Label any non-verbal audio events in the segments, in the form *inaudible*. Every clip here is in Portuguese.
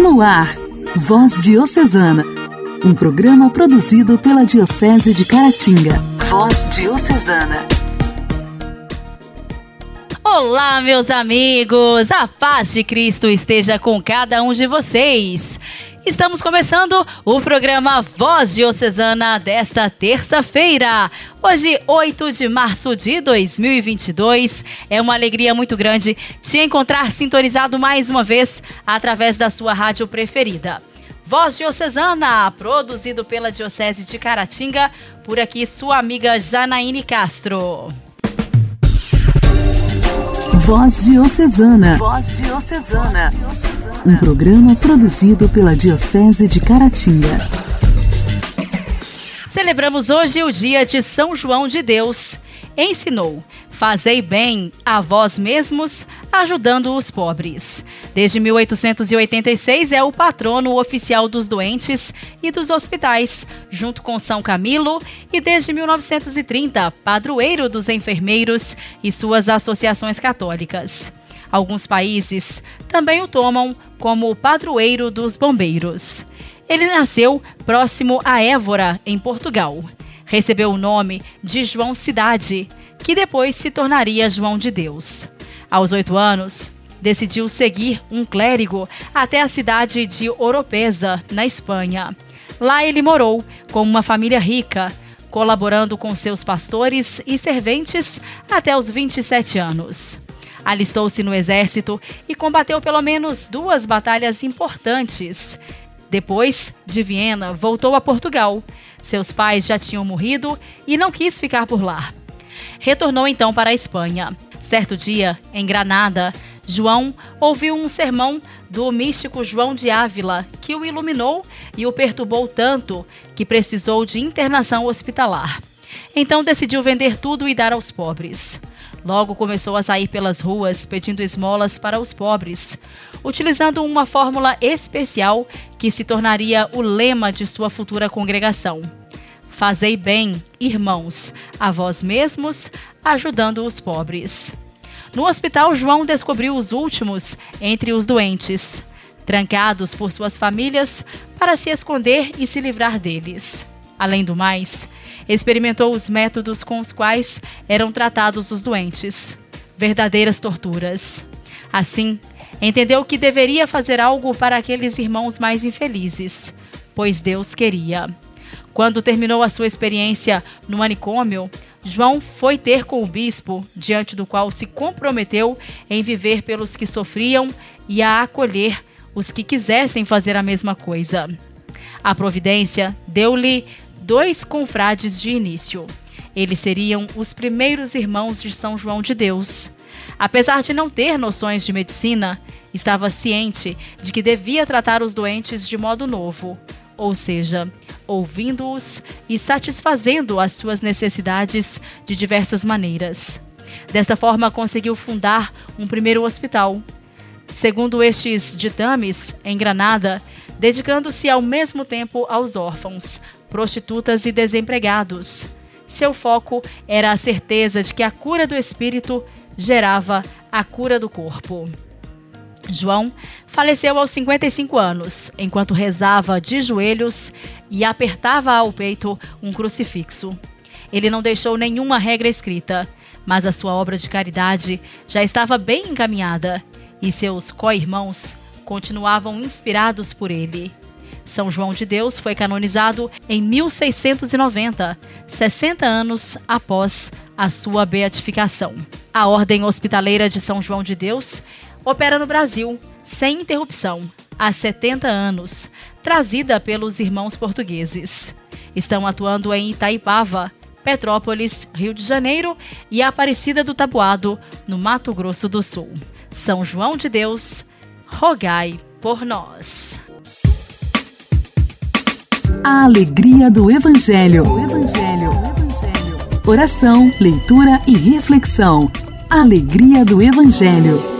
No ar, Voz Diocesana, um programa produzido pela Diocese de Caratinga. Voz Diocesana. Olá, meus amigos! A paz de Cristo esteja com cada um de vocês. Estamos começando o programa Voz Diocesana desta terça-feira. Hoje, 8 de março de 2022. É uma alegria muito grande te encontrar sintonizado mais uma vez através da sua rádio preferida. Voz Diocesana, produzido pela Diocese de Caratinga, por aqui sua amiga Janaíne Castro. Voz Diocesana. Voz Diocesana. Um programa produzido pela Diocese de Caratinga. Celebramos hoje o dia de São João de Deus. Ensinou: Fazei bem a vós mesmos, ajudando os pobres. Desde 1886 é o patrono oficial dos doentes e dos hospitais, junto com São Camilo, e desde 1930, padroeiro dos enfermeiros e suas associações católicas. Alguns países também o tomam como padroeiro dos bombeiros. Ele nasceu próximo a Évora, em Portugal. Recebeu o nome de João Cidade, que depois se tornaria João de Deus. Aos oito anos, decidiu seguir um clérigo até a cidade de Oropesa, na Espanha. Lá ele morou com uma família rica, colaborando com seus pastores e serventes até os 27 anos. Alistou-se no exército e combateu pelo menos duas batalhas importantes. Depois de Viena, voltou a Portugal. Seus pais já tinham morrido e não quis ficar por lá. Retornou então para a Espanha. Certo dia, em Granada, João ouviu um sermão do místico João de Ávila que o iluminou e o perturbou tanto que precisou de internação hospitalar. Então decidiu vender tudo e dar aos pobres. Logo começou a sair pelas ruas pedindo esmolas para os pobres, utilizando uma fórmula especial que se tornaria o lema de sua futura congregação. Fazei bem, irmãos, a vós mesmos, ajudando os pobres. No hospital, João descobriu os últimos entre os doentes, trancados por suas famílias para se esconder e se livrar deles. Além do mais, experimentou os métodos com os quais eram tratados os doentes verdadeiras torturas. Assim, entendeu que deveria fazer algo para aqueles irmãos mais infelizes, pois Deus queria. Quando terminou a sua experiência no manicômio, João foi ter com o bispo, diante do qual se comprometeu em viver pelos que sofriam e a acolher os que quisessem fazer a mesma coisa. A providência deu-lhe dois confrades de início. Eles seriam os primeiros irmãos de São João de Deus. Apesar de não ter noções de medicina, estava ciente de que devia tratar os doentes de modo novo, ou seja, ouvindo-os e satisfazendo as suas necessidades de diversas maneiras. Desta forma, conseguiu fundar um primeiro hospital. Segundo estes ditames, em Granada, dedicando-se ao mesmo tempo aos órfãos, prostitutas e desempregados. Seu foco era a certeza de que a cura do espírito gerava a cura do corpo. João faleceu aos 55 anos, enquanto rezava de joelhos e apertava ao peito um crucifixo. Ele não deixou nenhuma regra escrita, mas a sua obra de caridade já estava bem encaminhada e seus co-irmãos continuavam inspirados por ele. São João de Deus foi canonizado em 1690, 60 anos após a sua beatificação. A Ordem Hospitaleira de São João de Deus opera no Brasil, sem interrupção, há 70 anos, trazida pelos irmãos portugueses. Estão atuando em Itaipava, Petrópolis, Rio de Janeiro e Aparecida do Tabuado, no Mato Grosso do Sul. São João de Deus, rogai por nós. A alegria do Evangelho. Evangelho. Evangelho. Oração, leitura e reflexão. Alegria do Evangelho.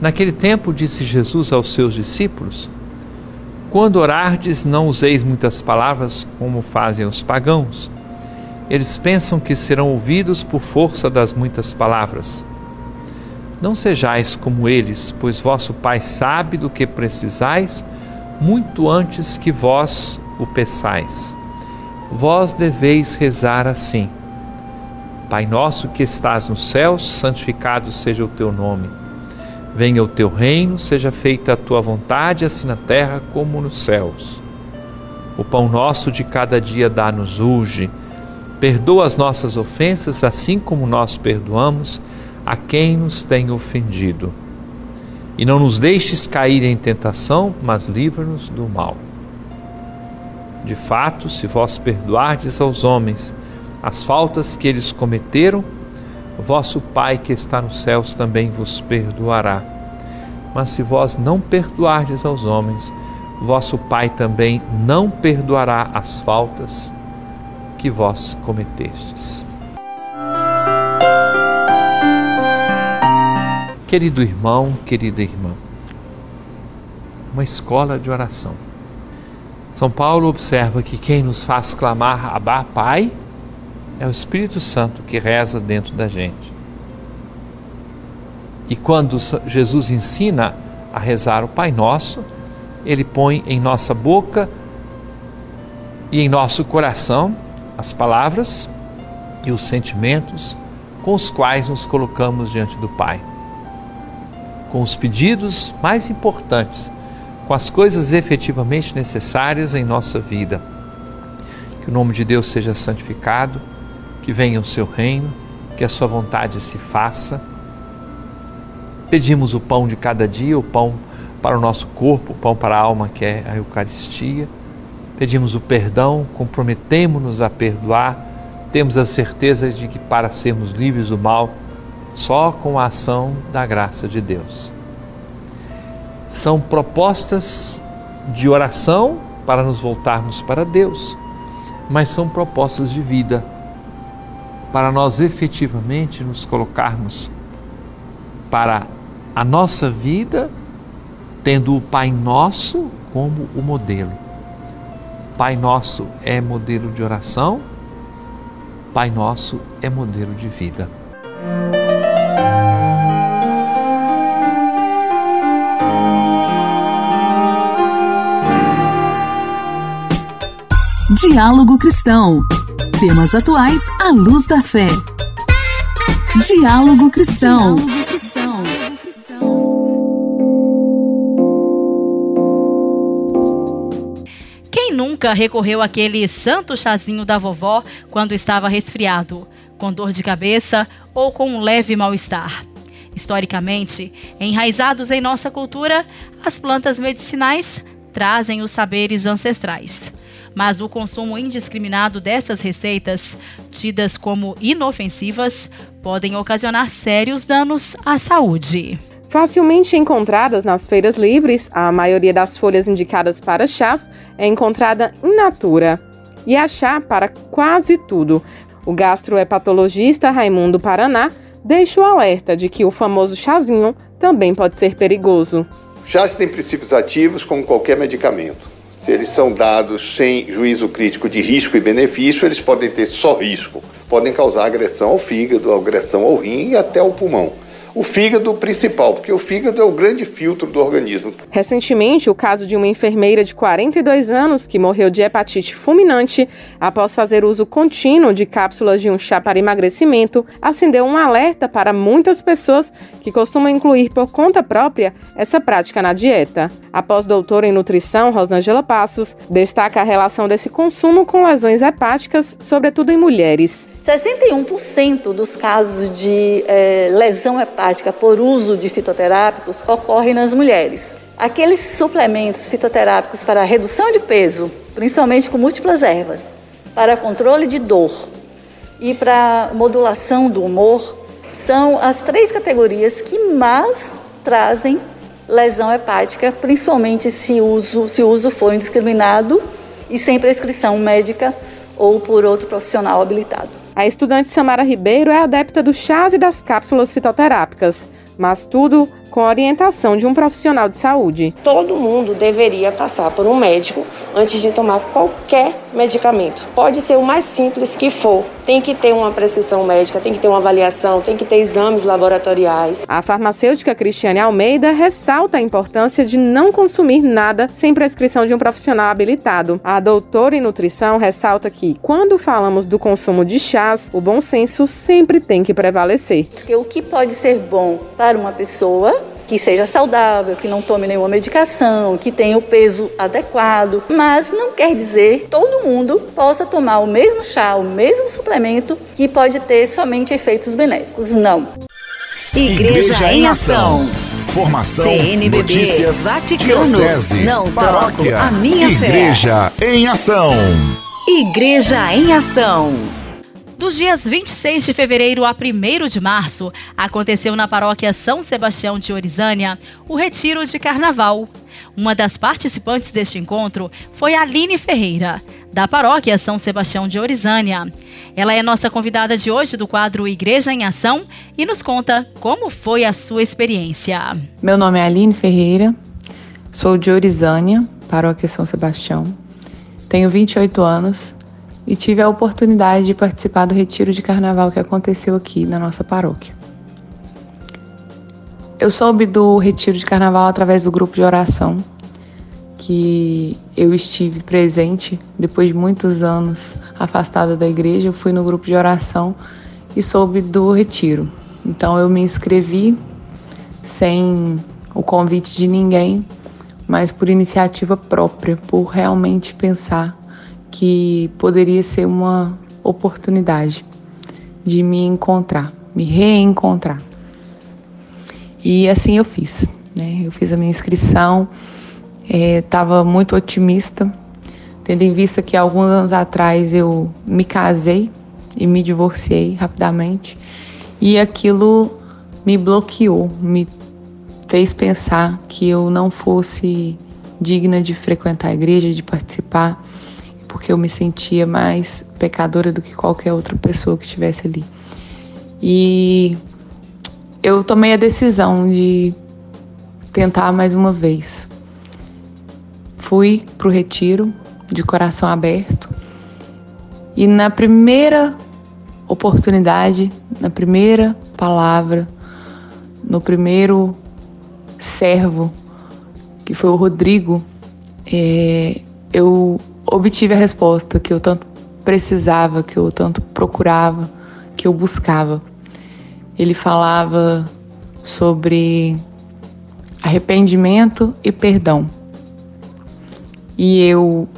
Naquele tempo disse Jesus aos seus discípulos: Quando orardes, não useis muitas palavras como fazem os pagãos. Eles pensam que serão ouvidos por força das muitas palavras. Não sejais como eles, pois vosso Pai sabe do que precisais muito antes que vós o peçais. Vós deveis rezar assim: Pai nosso que estás nos céus, santificado seja o teu nome. Venha o teu reino, seja feita a tua vontade, assim na terra como nos céus. O pão nosso de cada dia dá-nos hoje. Perdoa as nossas ofensas, assim como nós perdoamos a quem nos tem ofendido. E não nos deixes cair em tentação, mas livra-nos do mal. De fato, se vós perdoardes aos homens as faltas que eles cometeram, vosso Pai que está nos céus também vos perdoará. Mas se vós não perdoardes aos homens, vosso Pai também não perdoará as faltas que vós cometestes. Querido irmão, querida irmã, uma escola de oração. São Paulo observa que quem nos faz clamar Abá, Pai, é o Espírito Santo que reza dentro da gente. E quando Jesus ensina a rezar o Pai Nosso, ele põe em nossa boca e em nosso coração as palavras e os sentimentos com os quais nos colocamos diante do Pai. Com os pedidos mais importantes, com as coisas efetivamente necessárias em nossa vida. Que o nome de Deus seja santificado que venha o seu reino, que a sua vontade se faça. Pedimos o pão de cada dia, o pão para o nosso corpo, o pão para a alma, que é a Eucaristia. Pedimos o perdão, comprometemos-nos a perdoar, temos a certeza de que para sermos livres do mal, só com a ação da graça de Deus. São propostas de oração para nos voltarmos para Deus, mas são propostas de vida para nós efetivamente nos colocarmos para a nossa vida, tendo o Pai Nosso como o modelo. Pai Nosso é modelo de oração, Pai Nosso é modelo de vida. Diálogo Cristão. Temas atuais à luz da fé. Diálogo Cristão. Quem nunca recorreu àquele santo chazinho da vovó quando estava resfriado, com dor de cabeça ou com um leve mal-estar? Historicamente, enraizados em nossa cultura, as plantas medicinais trazem os saberes ancestrais mas o consumo indiscriminado dessas receitas, tidas como inofensivas, podem ocasionar sérios danos à saúde. Facilmente encontradas nas feiras livres, a maioria das folhas indicadas para chás é encontrada in natura. E há chá para quase tudo. O gastrohepatologista Raimundo Paraná deixa o alerta de que o famoso chazinho também pode ser perigoso. Chás têm princípios ativos como qualquer medicamento se eles são dados sem juízo crítico de risco e benefício, eles podem ter só risco. Podem causar agressão ao fígado, agressão ao rim e até ao pulmão. O fígado principal, porque o fígado é o grande filtro do organismo. Recentemente, o caso de uma enfermeira de 42 anos que morreu de hepatite fulminante após fazer uso contínuo de cápsulas de um chá para emagrecimento acendeu um alerta para muitas pessoas que costumam incluir por conta própria essa prática na dieta. A pós-doutora em nutrição, Rosângela Passos, destaca a relação desse consumo com lesões hepáticas, sobretudo em mulheres. 61% dos casos de é, lesão hepática por uso de fitoterápicos ocorrem nas mulheres. Aqueles suplementos fitoterápicos para redução de peso, principalmente com múltiplas ervas, para controle de dor e para modulação do humor, são as três categorias que mais trazem lesão hepática, principalmente se o uso, se uso for indiscriminado e sem prescrição médica ou por outro profissional habilitado. A estudante Samara Ribeiro é adepta dos chás e das cápsulas fitoterápicas, mas tudo com a orientação de um profissional de saúde. Todo mundo deveria passar por um médico antes de tomar qualquer medicamento. Pode ser o mais simples que for. Tem que ter uma prescrição médica, tem que ter uma avaliação, tem que ter exames laboratoriais. A farmacêutica Cristiane Almeida ressalta a importância de não consumir nada sem prescrição de um profissional habilitado. A doutora em nutrição ressalta que, quando falamos do consumo de chás, o bom senso sempre tem que prevalecer. Porque o que pode ser bom para uma pessoa que seja saudável, que não tome nenhuma medicação, que tenha o peso adequado, mas não quer dizer que todo mundo possa tomar o mesmo chá, o mesmo suplemento que pode ter somente efeitos benéficos. Não. Igreja, Igreja em Ação. Formação, CNBB, notícias, Vaticano, diocese, não paróquia, troco a minha Igreja fé. em Ação. Igreja em Ação. Dos dias 26 de fevereiro a 1 de março, aconteceu na paróquia São Sebastião de Orizânia o Retiro de Carnaval. Uma das participantes deste encontro foi Aline Ferreira, da paróquia São Sebastião de Orizânia. Ela é nossa convidada de hoje do quadro Igreja em Ação e nos conta como foi a sua experiência. Meu nome é Aline Ferreira, sou de Orizânia, paróquia São Sebastião. Tenho 28 anos e tive a oportunidade de participar do retiro de carnaval que aconteceu aqui na nossa paróquia. Eu soube do retiro de carnaval através do grupo de oração que eu estive presente depois de muitos anos afastada da igreja. Eu fui no grupo de oração e soube do retiro. Então eu me inscrevi sem o convite de ninguém, mas por iniciativa própria, por realmente pensar que poderia ser uma oportunidade de me encontrar, me reencontrar. E assim eu fiz. Né? Eu fiz a minha inscrição, estava é, muito otimista, tendo em vista que alguns anos atrás eu me casei e me divorciei rapidamente, e aquilo me bloqueou, me fez pensar que eu não fosse digna de frequentar a igreja, de participar porque eu me sentia mais pecadora do que qualquer outra pessoa que estivesse ali. E eu tomei a decisão de tentar mais uma vez. Fui para o retiro de coração aberto e na primeira oportunidade, na primeira palavra, no primeiro servo, que foi o Rodrigo, é, eu obtive a resposta que eu tanto precisava, que eu tanto procurava, que eu buscava. Ele falava sobre arrependimento e perdão. E eu,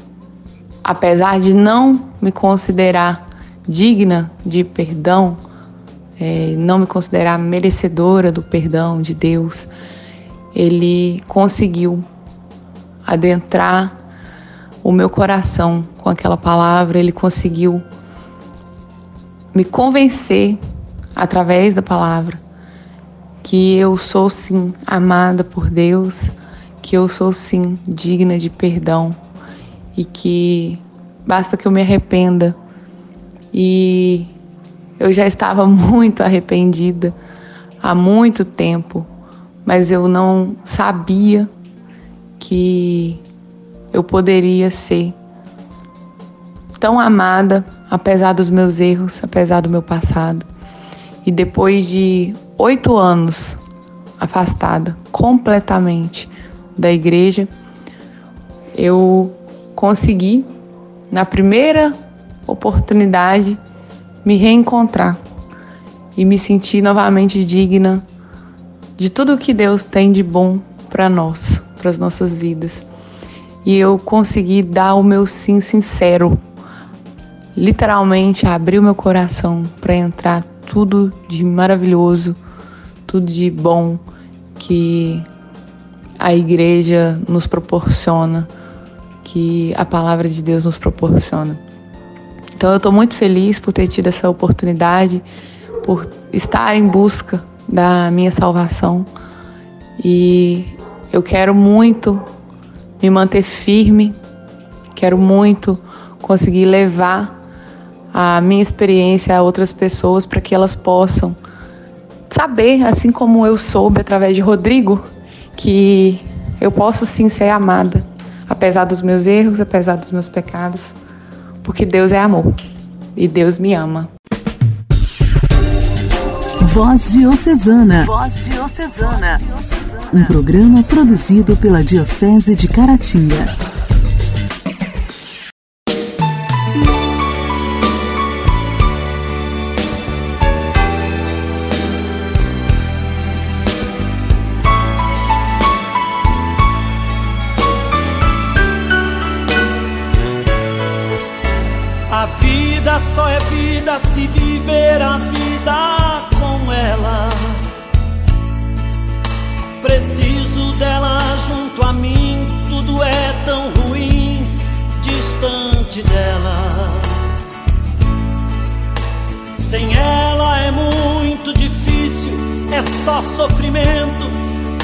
apesar de não me considerar digna de perdão, é, não me considerar merecedora do perdão de Deus, ele conseguiu adentrar o meu coração com aquela palavra, ele conseguiu me convencer através da palavra que eu sou sim amada por Deus, que eu sou sim digna de perdão e que basta que eu me arrependa. E eu já estava *laughs* muito arrependida há muito tempo, mas eu não sabia que eu poderia ser tão amada, apesar dos meus erros, apesar do meu passado. E depois de oito anos afastada completamente da igreja, eu consegui, na primeira oportunidade, me reencontrar e me sentir novamente digna de tudo que Deus tem de bom para nós, para as nossas vidas e eu consegui dar o meu sim sincero. Literalmente abrir o meu coração para entrar tudo de maravilhoso, tudo de bom que a igreja nos proporciona, que a palavra de Deus nos proporciona. Então eu estou muito feliz por ter tido essa oportunidade, por estar em busca da minha salvação e eu quero muito me manter firme. Quero muito conseguir levar a minha experiência a outras pessoas para que elas possam saber, assim como eu soube através de Rodrigo, que eu posso sim ser amada, apesar dos meus erros, apesar dos meus pecados, porque Deus é amor e Deus me ama. Voz Diocesana. Voz Diocesana. Um programa produzido pela Diocese de Caratinga.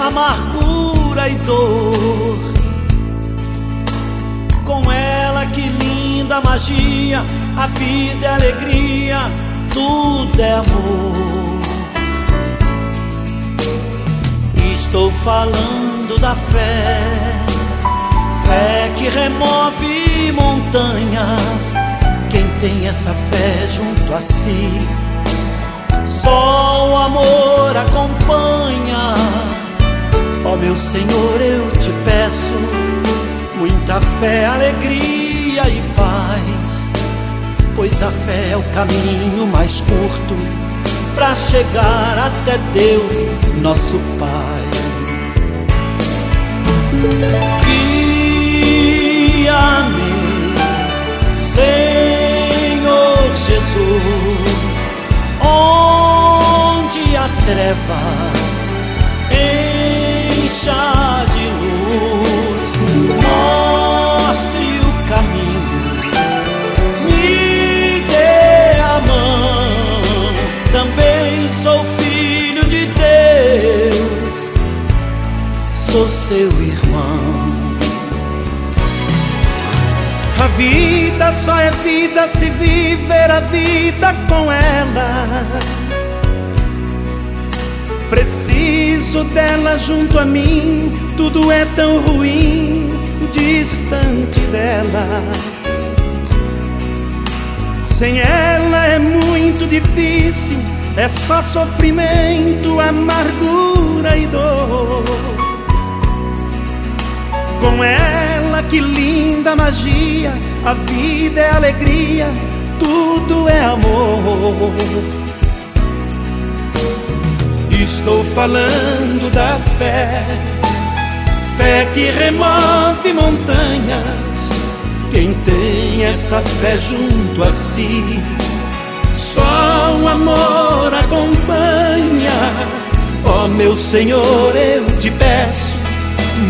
Amargura e dor. Com ela, que linda magia, a vida é alegria, tudo é amor. Estou falando da fé, fé que remove montanhas. Quem tem essa fé junto a si, só o amor acompanha Ó meu Senhor, eu te peço muita fé, alegria e paz, pois a fé é o caminho mais curto para chegar até Deus, nosso Pai. Guia-me, Senhor Jesus, onde há trevas encha de luz, mostre o caminho, me dê a mão. Também sou filho de Deus, sou seu irmão. A vida só é vida se viver a vida com ela. Preciso dela junto a mim, tudo é tão ruim, distante dela. Sem ela é muito difícil, é só sofrimento, amargura e dor. Com ela, que linda magia, a vida é alegria, tudo é amor. Estou falando da fé, fé que remove montanhas. Quem tem essa fé junto a si, só o amor acompanha. Ó oh, meu Senhor, eu te peço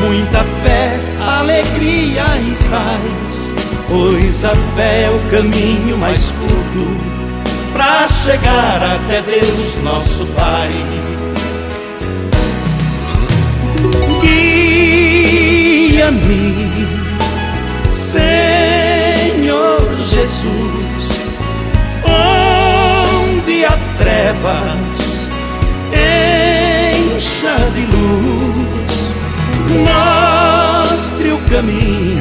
muita fé, alegria e paz, pois a fé é o caminho mais curto para chegar até Deus, nosso Pai. Guia-me, Senhor Jesus, onde há trevas, encha de luz, mostre o caminho,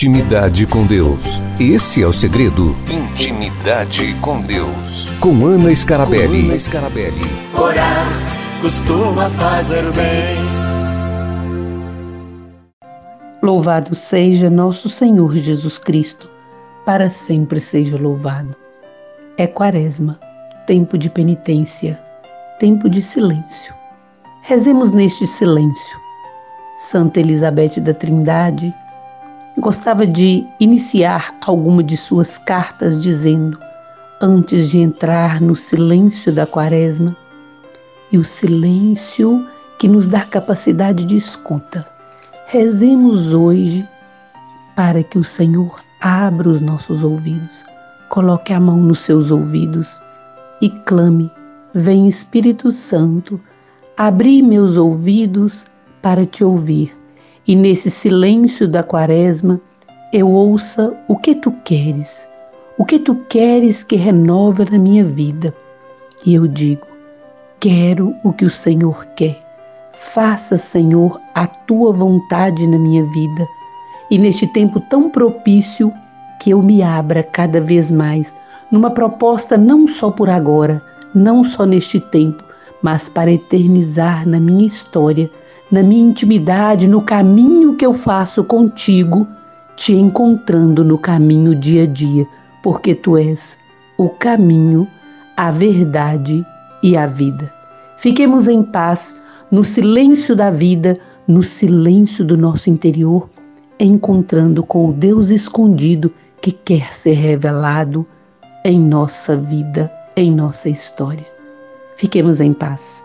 Intimidade com Deus. Esse é o segredo. Intimidade com Deus. Com Ana Scarabelli. Com Ana Scarabelli. Orar costuma fazer bem. Louvado seja nosso Senhor Jesus Cristo, para sempre seja louvado. É Quaresma, tempo de penitência, tempo de silêncio. Rezemos neste silêncio. Santa Elizabeth da Trindade gostava de iniciar alguma de suas cartas dizendo: antes de entrar no silêncio da quaresma, e o silêncio que nos dá capacidade de escuta. Rezemos hoje para que o Senhor abra os nossos ouvidos, coloque a mão nos seus ouvidos e clame: Vem Espírito Santo, abri meus ouvidos para te ouvir, e nesse silêncio da quaresma eu ouça o que tu queres o que tu queres que renova na minha vida? E eu digo: Quero o que o Senhor quer. Faça, Senhor, a tua vontade na minha vida. E neste tempo tão propício, que eu me abra cada vez mais numa proposta não só por agora, não só neste tempo, mas para eternizar na minha história, na minha intimidade, no caminho que eu faço contigo, te encontrando no caminho dia a dia porque tu és o caminho, a verdade e a vida. Fiquemos em paz no silêncio da vida, no silêncio do nosso interior, encontrando com o Deus escondido que quer ser revelado em nossa vida, em nossa história. Fiquemos em paz.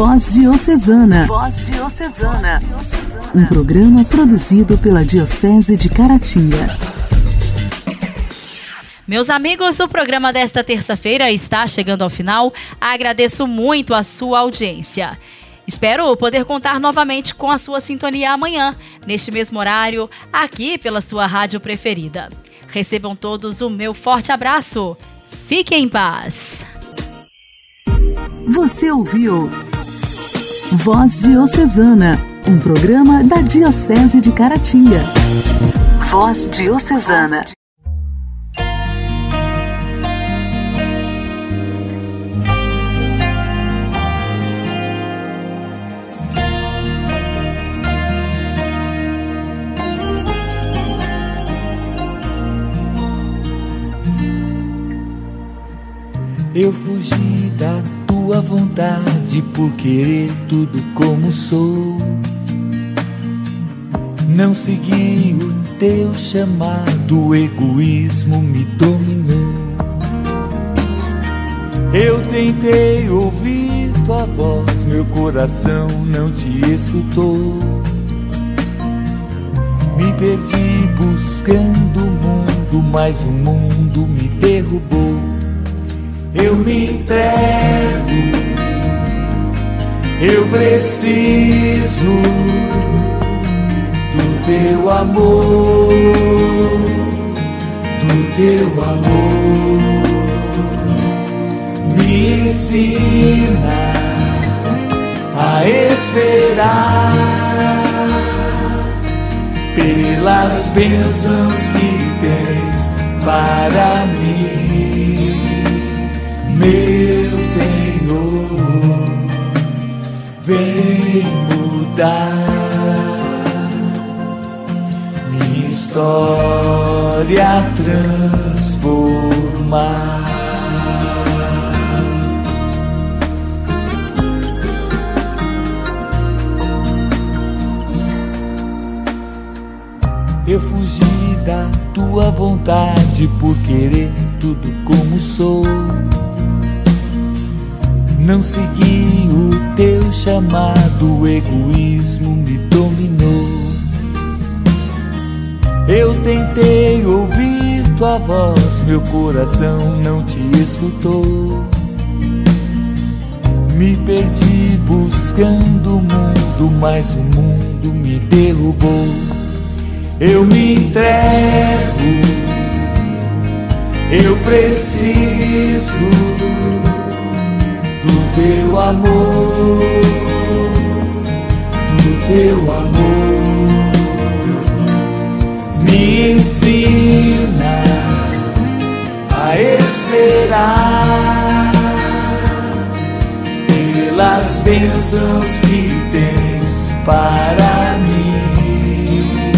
Voz Diocesana. Voz Diocesana. Um programa produzido pela Diocese de Caratinga. Meus amigos, o programa desta terça-feira está chegando ao final. Agradeço muito a sua audiência. Espero poder contar novamente com a sua sintonia amanhã, neste mesmo horário, aqui pela sua rádio preferida. Recebam todos o meu forte abraço. Fiquem em paz. Você ouviu Voz Diocesana, um programa da Diocese de Caratinga. Voz Diocesana. Eu fugi da tua vontade por querer tudo como sou. Não segui o teu chamado, o egoísmo me dominou. Eu tentei ouvir tua voz, meu coração não te escutou. Me perdi buscando o mundo, mas o mundo me derrubou eu me entrego, eu preciso do teu amor, do teu amor. Me ensina a esperar pelas bênçãos que tens para mim mudar minha história transformar. Eu fugi da tua vontade por querer tudo como sou não segui o teu chamado, egoísmo me dominou. Eu tentei ouvir tua voz, meu coração não te escutou. Me perdi buscando o mundo, mas o mundo me derrubou. Eu me entrego, eu preciso do teu amor, do teu amor. Me ensina a esperar pelas bênçãos que tens para mim,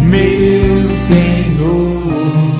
meu Senhor.